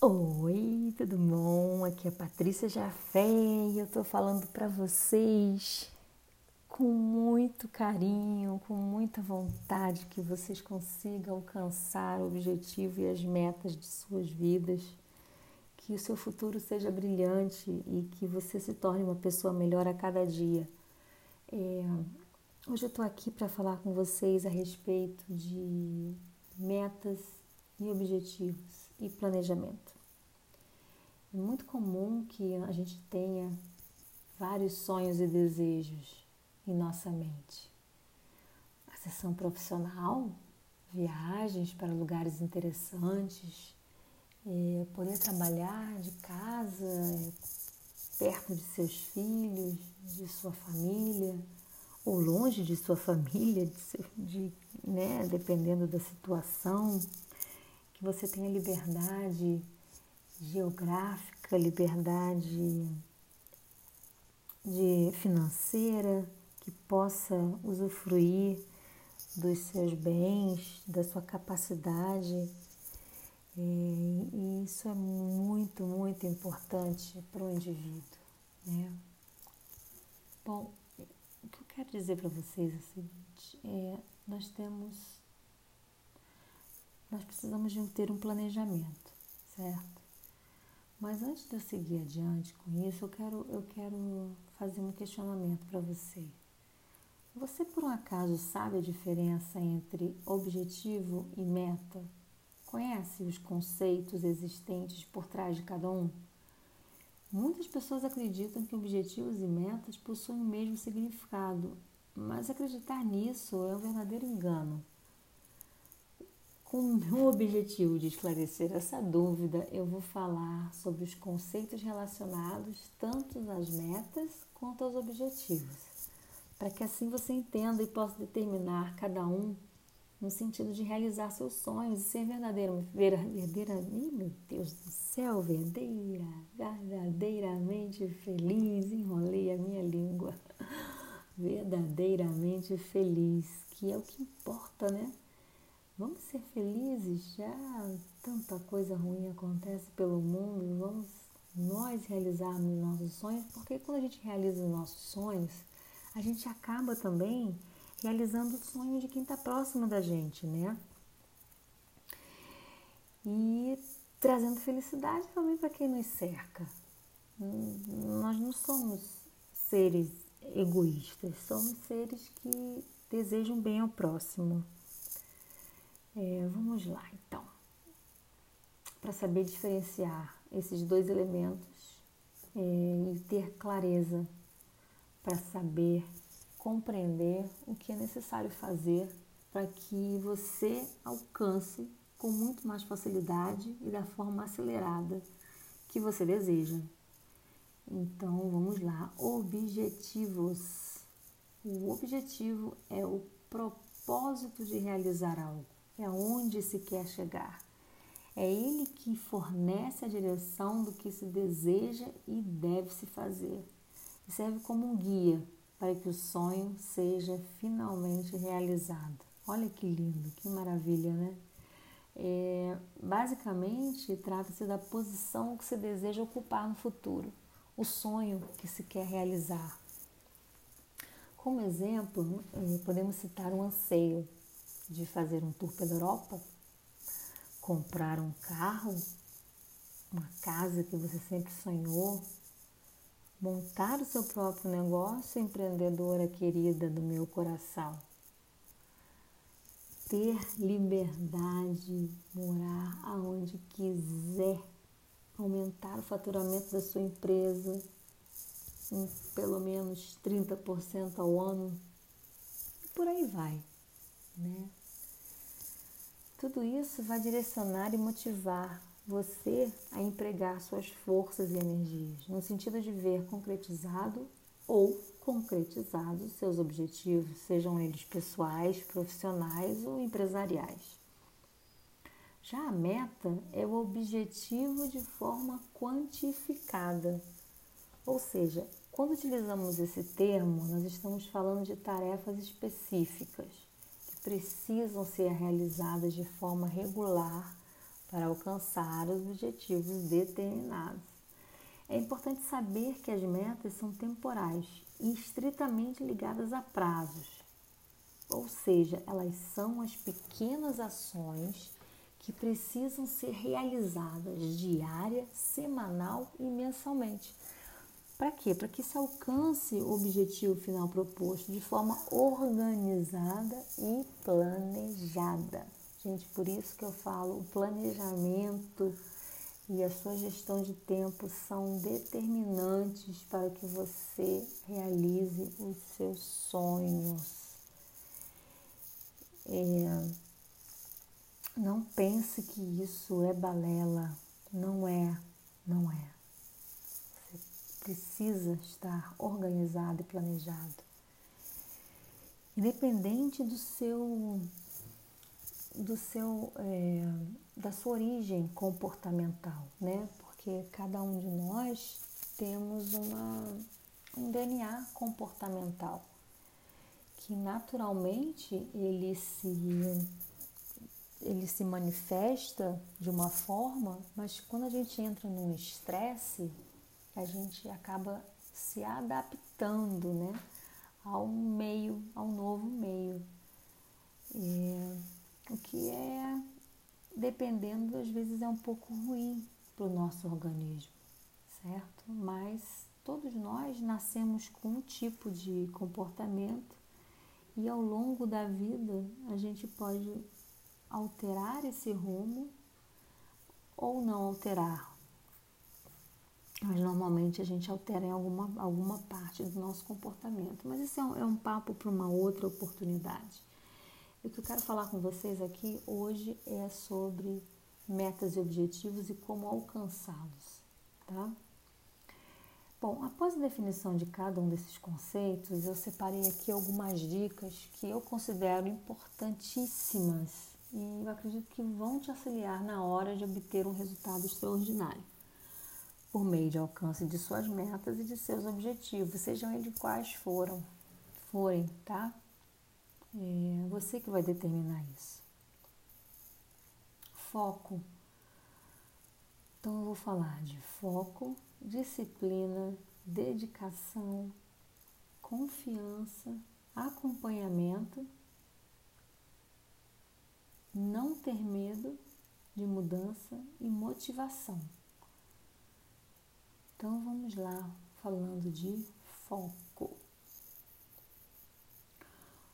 Oi, tudo bom? Aqui é a Patrícia Jafé e eu tô falando para vocês com muito carinho, com muita vontade que vocês consigam alcançar o objetivo e as metas de suas vidas, que o seu futuro seja brilhante e que você se torne uma pessoa melhor a cada dia. É, hoje eu tô aqui para falar com vocês a respeito de metas e objetivos e planejamento. É muito comum que a gente tenha vários sonhos e desejos em nossa mente. Acessão profissional, viagens para lugares interessantes, é, poder trabalhar de casa, perto de seus filhos, de sua família, ou longe de sua família, de, de, né, dependendo da situação que você tenha liberdade geográfica, liberdade de financeira, que possa usufruir dos seus bens, da sua capacidade. E isso é muito, muito importante para o indivíduo. Né? Bom, o que eu quero dizer para vocês é o seguinte: é, nós temos nós precisamos de ter um planejamento, certo? Mas antes de eu seguir adiante com isso, eu quero, eu quero fazer um questionamento para você. Você por um acaso sabe a diferença entre objetivo e meta? Conhece os conceitos existentes por trás de cada um? Muitas pessoas acreditam que objetivos e metas possuem o mesmo significado, mas acreditar nisso é um verdadeiro engano. Com o objetivo de esclarecer essa dúvida, eu vou falar sobre os conceitos relacionados tanto às metas quanto aos objetivos, para que assim você entenda e possa determinar cada um no sentido de realizar seus sonhos e ser verdadeiro, verdadeira, meu Deus do céu, verdadeira, verdadeiramente feliz, enrolei a minha língua, verdadeiramente feliz, que é o que importa, né? Vamos ser felizes, já tanta coisa ruim acontece pelo mundo, vamos nós realizarmos nossos sonhos, porque quando a gente realiza os nossos sonhos, a gente acaba também realizando o sonho de quem está próximo da gente, né? E trazendo felicidade também para quem nos cerca. Nós não somos seres egoístas, somos seres que desejam bem ao próximo. É, vamos lá, então. Para saber diferenciar esses dois elementos é, e ter clareza para saber compreender o que é necessário fazer para que você alcance com muito mais facilidade e da forma acelerada que você deseja. Então vamos lá, objetivos. O objetivo é o propósito de realizar algo é aonde se quer chegar. É ele que fornece a direção do que se deseja e deve se fazer. E serve como um guia para que o sonho seja finalmente realizado. Olha que lindo, que maravilha, né? É, basicamente, trata-se da posição que se deseja ocupar no futuro, o sonho que se quer realizar. Como exemplo, é, podemos citar um anseio, de fazer um tour pela Europa, comprar um carro, uma casa que você sempre sonhou, montar o seu próprio negócio, empreendedora querida do meu coração. Ter liberdade, morar aonde quiser, aumentar o faturamento da sua empresa em pelo menos 30% ao ano, e por aí vai, né? Tudo isso vai direcionar e motivar você a empregar suas forças e energias, no sentido de ver concretizado ou concretizados seus objetivos, sejam eles pessoais, profissionais ou empresariais. Já a meta é o objetivo de forma quantificada, ou seja, quando utilizamos esse termo, nós estamos falando de tarefas específicas precisam ser realizadas de forma regular para alcançar os objetivos determinados. É importante saber que as metas são temporais e estritamente ligadas a prazos, ou seja, elas são as pequenas ações que precisam ser realizadas diária, semanal e mensalmente. Para quê? Para que se alcance o objetivo final proposto de forma organizada e planejada. Gente, por isso que eu falo, o planejamento e a sua gestão de tempo são determinantes para que você realize os seus sonhos. É, não pense que isso é balela. Não é, não é. Precisa estar organizado e planejado. Independente do seu do seu é, da sua origem comportamental, né? Porque cada um de nós temos uma, um DNA comportamental que naturalmente ele se ele se manifesta de uma forma, mas quando a gente entra num estresse, a gente acaba se adaptando, né, ao meio, ao novo meio. E, o que é, dependendo, às vezes é um pouco ruim para o nosso organismo, certo? Mas todos nós nascemos com um tipo de comportamento e ao longo da vida a gente pode alterar esse rumo ou não alterar. Mas normalmente a gente altera em alguma, alguma parte do nosso comportamento. Mas isso é um, é um papo para uma outra oportunidade. O que eu quero falar com vocês aqui hoje é sobre metas e objetivos e como alcançá-los, tá? Bom, após a definição de cada um desses conceitos, eu separei aqui algumas dicas que eu considero importantíssimas e eu acredito que vão te auxiliar na hora de obter um resultado extraordinário, por meio de alcance de suas metas e de seus objetivos, sejam eles quais foram, forem, tá? É você que vai determinar isso. Foco. Então eu vou falar de foco, disciplina, dedicação, confiança, acompanhamento não ter medo de mudança e motivação. Então vamos lá, falando de foco.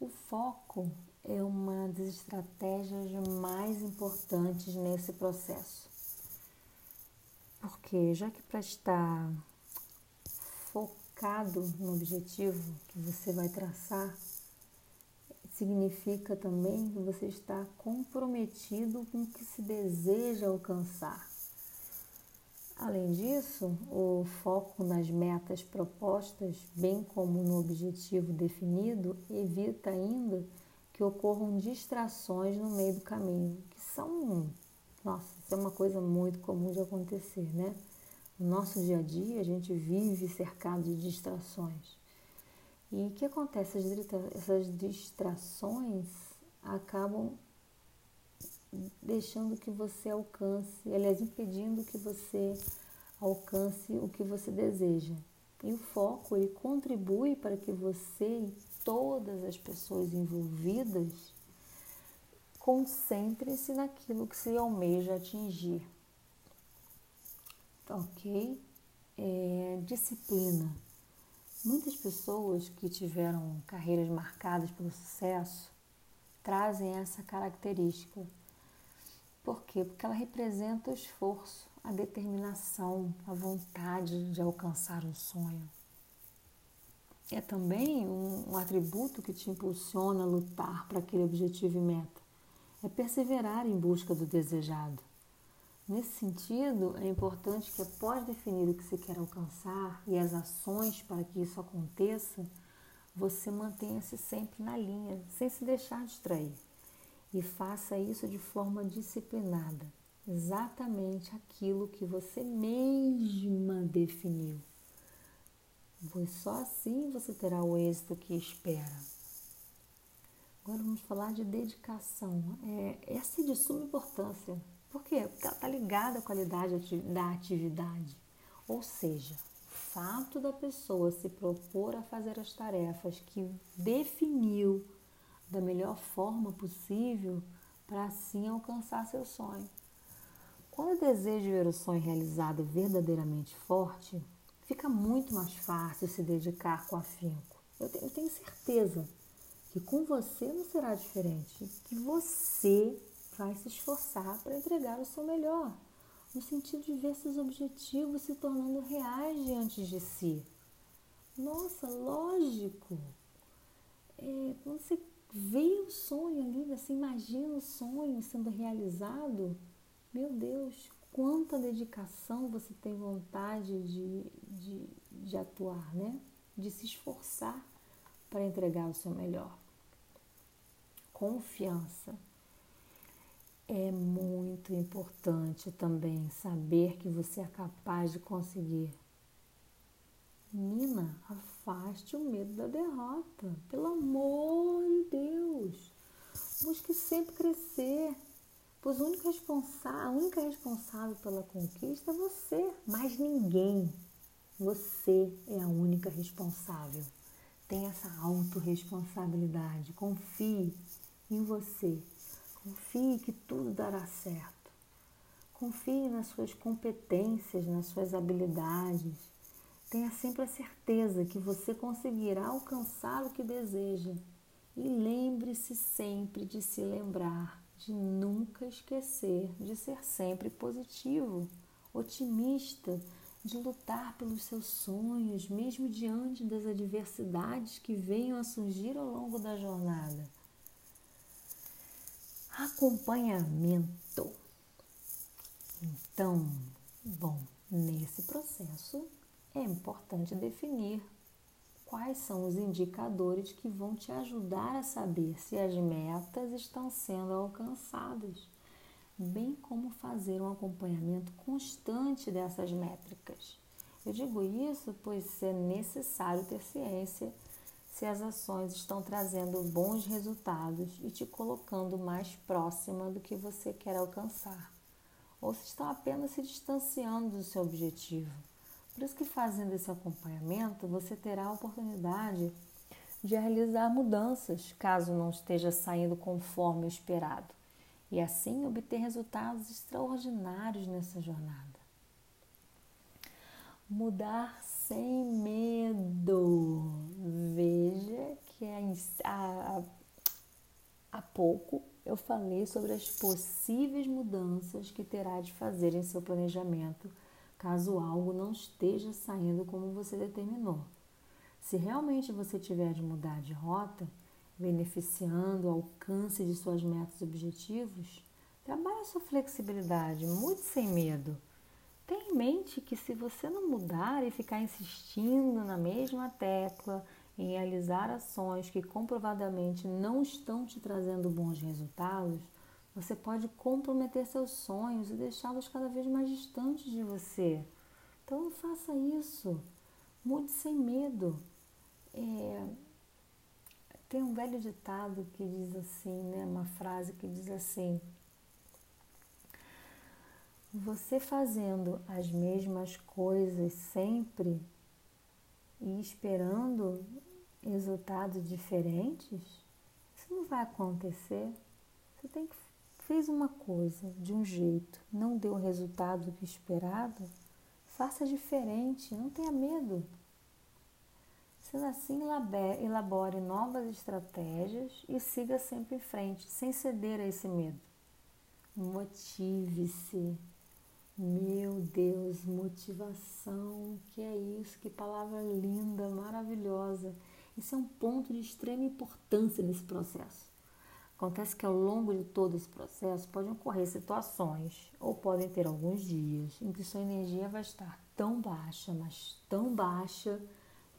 O foco é uma das estratégias mais importantes nesse processo. Porque já que para estar focado no objetivo que você vai traçar, significa também que você está comprometido com o que se deseja alcançar. Além disso, o foco nas metas propostas, bem como no objetivo definido, evita ainda que ocorram distrações no meio do caminho, que são, nossa, isso é uma coisa muito comum de acontecer, né? No nosso dia a dia, a gente vive cercado de distrações. E o que acontece? Essas distrações acabam deixando que você alcance, aliás, impedindo que você alcance o que você deseja. E o foco ele contribui para que você e todas as pessoas envolvidas concentrem-se naquilo que se almeja atingir. Ok? É, disciplina. Muitas pessoas que tiveram carreiras marcadas pelo sucesso trazem essa característica. Por quê? Porque ela representa o esforço, a determinação, a vontade de alcançar um sonho. É também um, um atributo que te impulsiona a lutar para aquele objetivo e meta. É perseverar em busca do desejado. Nesse sentido, é importante que após definir o que você quer alcançar e as ações para que isso aconteça, você mantenha-se sempre na linha, sem se deixar distrair. E faça isso de forma disciplinada, exatamente aquilo que você mesma definiu. Pois só assim você terá o êxito que espera. Agora vamos falar de dedicação. É, essa é de suma importância Por quê? Porque ela está ligada à qualidade da atividade. Ou seja, o fato da pessoa se propor a fazer as tarefas que definiu da melhor forma possível para assim alcançar seu sonho. Quando o desejo de ver o sonho realizado verdadeiramente forte, fica muito mais fácil se dedicar com afinco. Eu tenho certeza que com você não será diferente, que você vai se esforçar para entregar o seu melhor, no sentido de ver seus objetivos se tornando reais diante de si. Nossa, lógico! É, quando você vê o sonho ali, você imagina o sonho sendo realizado, meu Deus, quanta dedicação você tem vontade de, de, de atuar, né? De se esforçar para entregar o seu melhor. Confiança. É muito importante também saber que você é capaz de conseguir. Afaste o medo da derrota. Pelo amor de Deus. Busque sempre crescer. Pois responsável, a única responsável pela conquista é você, mais ninguém. Você é a única responsável. Tenha essa autorresponsabilidade. Confie em você. Confie que tudo dará certo. Confie nas suas competências, nas suas habilidades. Tenha sempre a certeza que você conseguirá alcançar o que deseja. E lembre-se sempre de se lembrar, de nunca esquecer de ser sempre positivo, otimista, de lutar pelos seus sonhos, mesmo diante das adversidades que venham a surgir ao longo da jornada. Acompanhamento. Então, bom, nesse processo é importante definir quais são os indicadores que vão te ajudar a saber se as metas estão sendo alcançadas, bem como fazer um acompanhamento constante dessas métricas. Eu digo isso pois é necessário ter ciência se as ações estão trazendo bons resultados e te colocando mais próxima do que você quer alcançar, ou se estão apenas se distanciando do seu objetivo. Por isso que fazendo esse acompanhamento, você terá a oportunidade de realizar mudanças, caso não esteja saindo conforme o esperado, e assim obter resultados extraordinários nessa jornada. Mudar sem medo. Veja que há, há pouco eu falei sobre as possíveis mudanças que terá de fazer em seu planejamento caso algo não esteja saindo como você determinou. Se realmente você tiver de mudar de rota, beneficiando o alcance de suas metas e objetivos, trabalhe sua flexibilidade, mude sem medo. Tenha em mente que se você não mudar e ficar insistindo na mesma tecla, em realizar ações que comprovadamente não estão te trazendo bons resultados, você pode comprometer seus sonhos e deixá-los cada vez mais distantes de você. Então faça isso. Mude sem medo. É... Tem um velho ditado que diz assim, né? Uma frase que diz assim: você fazendo as mesmas coisas sempre e esperando resultados diferentes, isso não vai acontecer. Você tem que fez uma coisa de um jeito, não deu o resultado que esperado, faça diferente, não tenha medo. Sendo assim, elabore novas estratégias e siga sempre em frente, sem ceder a esse medo. Motive-se, meu Deus, motivação, que é isso, que palavra linda, maravilhosa. Isso é um ponto de extrema importância nesse processo. Acontece que ao longo de todo esse processo podem ocorrer situações ou podem ter alguns dias em que sua energia vai estar tão baixa, mas tão baixa,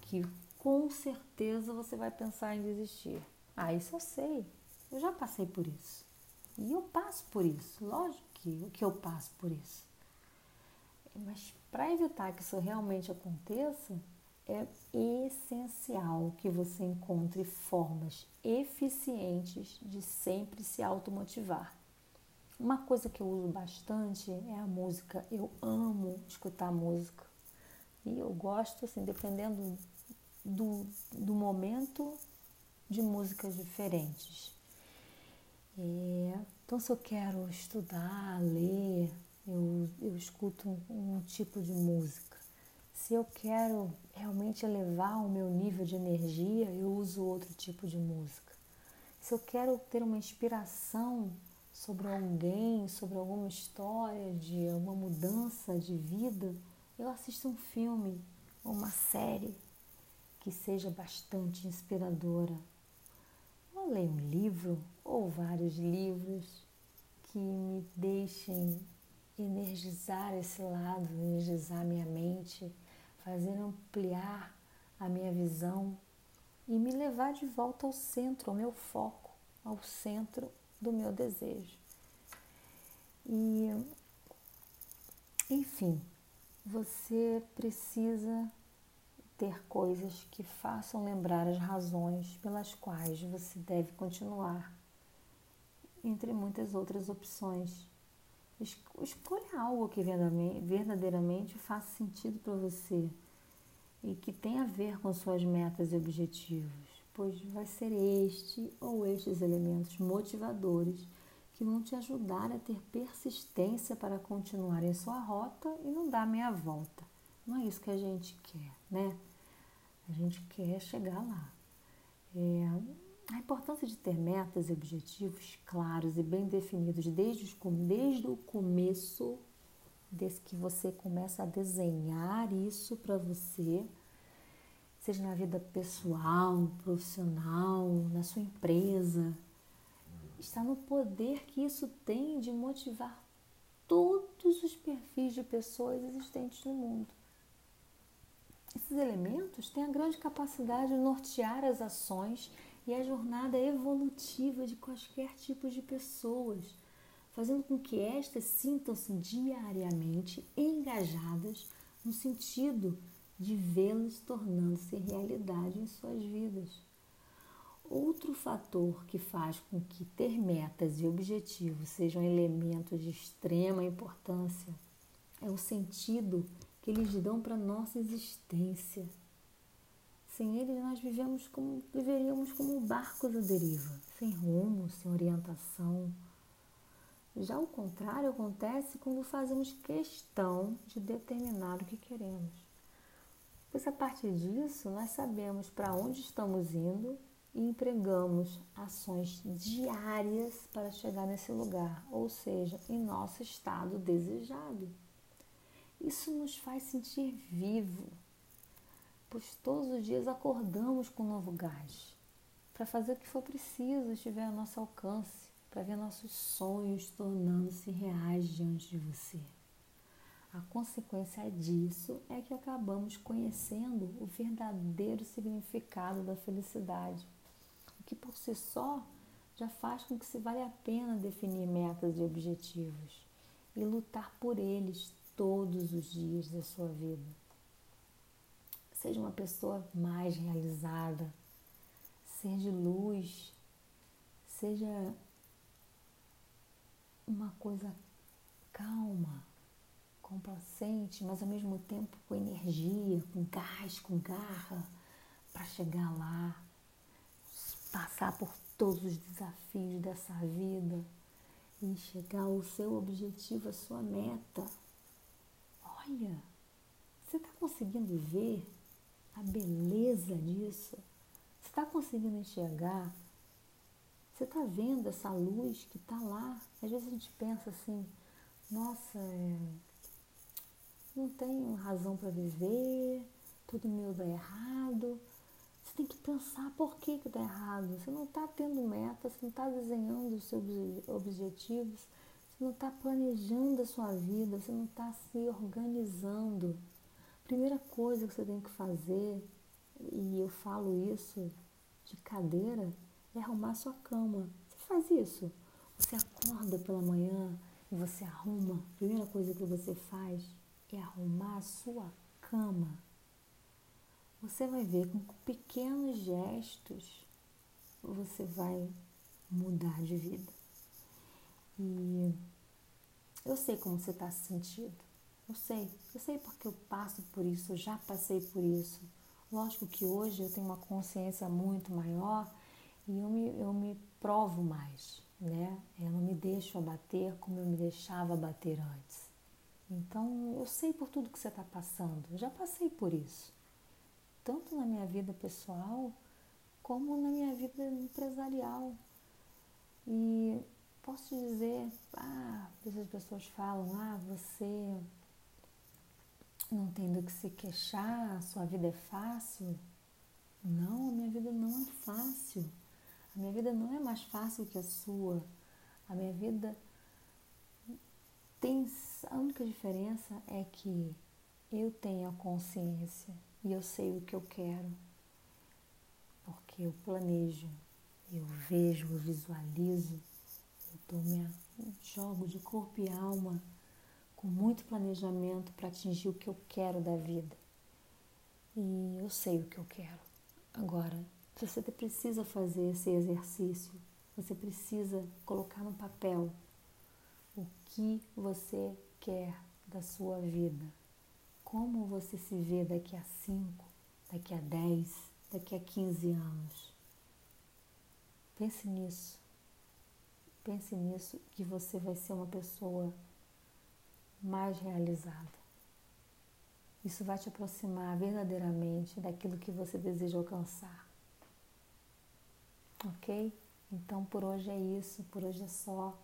que com certeza você vai pensar em desistir. Ah, isso eu sei, eu já passei por isso. E eu passo por isso, lógico que, que eu passo por isso. Mas para evitar que isso realmente aconteça, é essencial que você encontre formas eficientes de sempre se automotivar. Uma coisa que eu uso bastante é a música. Eu amo escutar música. E eu gosto, assim, dependendo do, do momento, de músicas diferentes. É, então, se eu quero estudar, ler, eu, eu escuto um, um tipo de música. Se eu quero realmente elevar o meu nível de energia, eu uso outro tipo de música. Se eu quero ter uma inspiração sobre alguém, sobre alguma história de uma mudança de vida, eu assisto um filme ou uma série que seja bastante inspiradora. Ou leio um livro ou vários livros que me deixem energizar esse lado, energizar minha mente, fazer ampliar a minha visão e me levar de volta ao centro, ao meu foco, ao centro do meu desejo. E, enfim, você precisa ter coisas que façam lembrar as razões pelas quais você deve continuar, entre muitas outras opções. Escolha algo que verdadeiramente faça sentido para você e que tenha a ver com suas metas e objetivos pois vai ser este ou estes elementos motivadores que vão te ajudar a ter persistência para continuar em sua rota e não dar meia volta. Não é isso que a gente quer, né? A gente quer chegar lá. É, a importância de ter metas e objetivos claros e bem definidos desde, desde o começo, desde que você começa a desenhar isso para você, seja na vida pessoal, profissional, na sua empresa, está no poder que isso tem de motivar todos os perfis de pessoas existentes no mundo. Esses elementos têm a grande capacidade de nortear as ações e a jornada evolutiva de quaisquer tipo de pessoas, fazendo com que estas sintam-se diariamente engajadas no sentido de vê-los tornando-se realidade em suas vidas. Outro fator que faz com que ter metas e objetivos sejam elementos de extrema importância é o sentido que eles dão para nossa existência. Sem eles, nós vivemos como, viveríamos como barcos à deriva, sem rumo, sem orientação. Já o contrário acontece quando fazemos questão de determinar o que queremos. Pois a partir disso, nós sabemos para onde estamos indo e empregamos ações diárias para chegar nesse lugar, ou seja, em nosso estado desejado. Isso nos faz sentir vivo, pois todos os dias acordamos com novo gás para fazer o que for preciso, estiver ao nosso alcance, para ver nossos sonhos tornando-se reais diante de você. A consequência disso é que acabamos conhecendo o verdadeiro significado da felicidade, o que por si só já faz com que se vale a pena definir metas e objetivos e lutar por eles todos os dias da sua vida. Seja uma pessoa mais realizada, ser de luz, seja uma coisa calma complacente, mas ao mesmo tempo com energia, com gás, com garra, para chegar lá, passar por todos os desafios dessa vida e chegar ao seu objetivo, à sua meta. Olha, você está conseguindo ver a beleza disso? Você está conseguindo enxergar? Você está vendo essa luz que está lá? Às vezes a gente pensa assim, nossa, é, não tenho razão para viver, tudo meu dá errado. Você tem que pensar por que, dá errado. Você não está tendo metas, você não está desenhando os seus objetivos, você não está planejando a sua vida, você não está se organizando. Primeira coisa que você tem que fazer, e eu falo isso de cadeira, é arrumar sua cama. Você faz isso. Você acorda pela manhã e você arruma. A primeira coisa que você faz é arrumar a sua cama. Você vai ver com pequenos gestos você vai mudar de vida. E eu sei como você está se sentindo. Eu sei, eu sei porque eu passo por isso, eu já passei por isso. Lógico que hoje eu tenho uma consciência muito maior e eu me, eu me provo mais, né? Eu não me deixo abater como eu me deixava abater antes. Então eu sei por tudo que você está passando, eu já passei por isso, tanto na minha vida pessoal como na minha vida empresarial. E posso dizer, ah, as pessoas falam, ah, você não tem do que se queixar, sua vida é fácil. Não, a minha vida não é fácil. A minha vida não é mais fácil que a sua. A minha vida tem. A única diferença é que eu tenho a consciência e eu sei o que eu quero. Porque eu planejo, eu vejo, eu visualizo, eu minha, jogo de corpo e alma com muito planejamento para atingir o que eu quero da vida. E eu sei o que eu quero. Agora, você precisa fazer esse exercício, você precisa colocar no papel o que você quer da sua vida, como você se vê daqui a 5, daqui a 10, daqui a 15 anos. Pense nisso. Pense nisso que você vai ser uma pessoa mais realizada. Isso vai te aproximar verdadeiramente daquilo que você deseja alcançar. Ok? Então por hoje é isso, por hoje é só.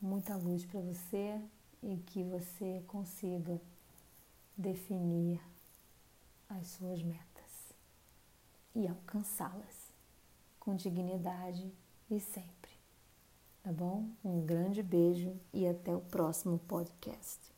Muita luz para você e que você consiga definir as suas metas e alcançá-las com dignidade e sempre. Tá bom? Um grande beijo e até o próximo podcast.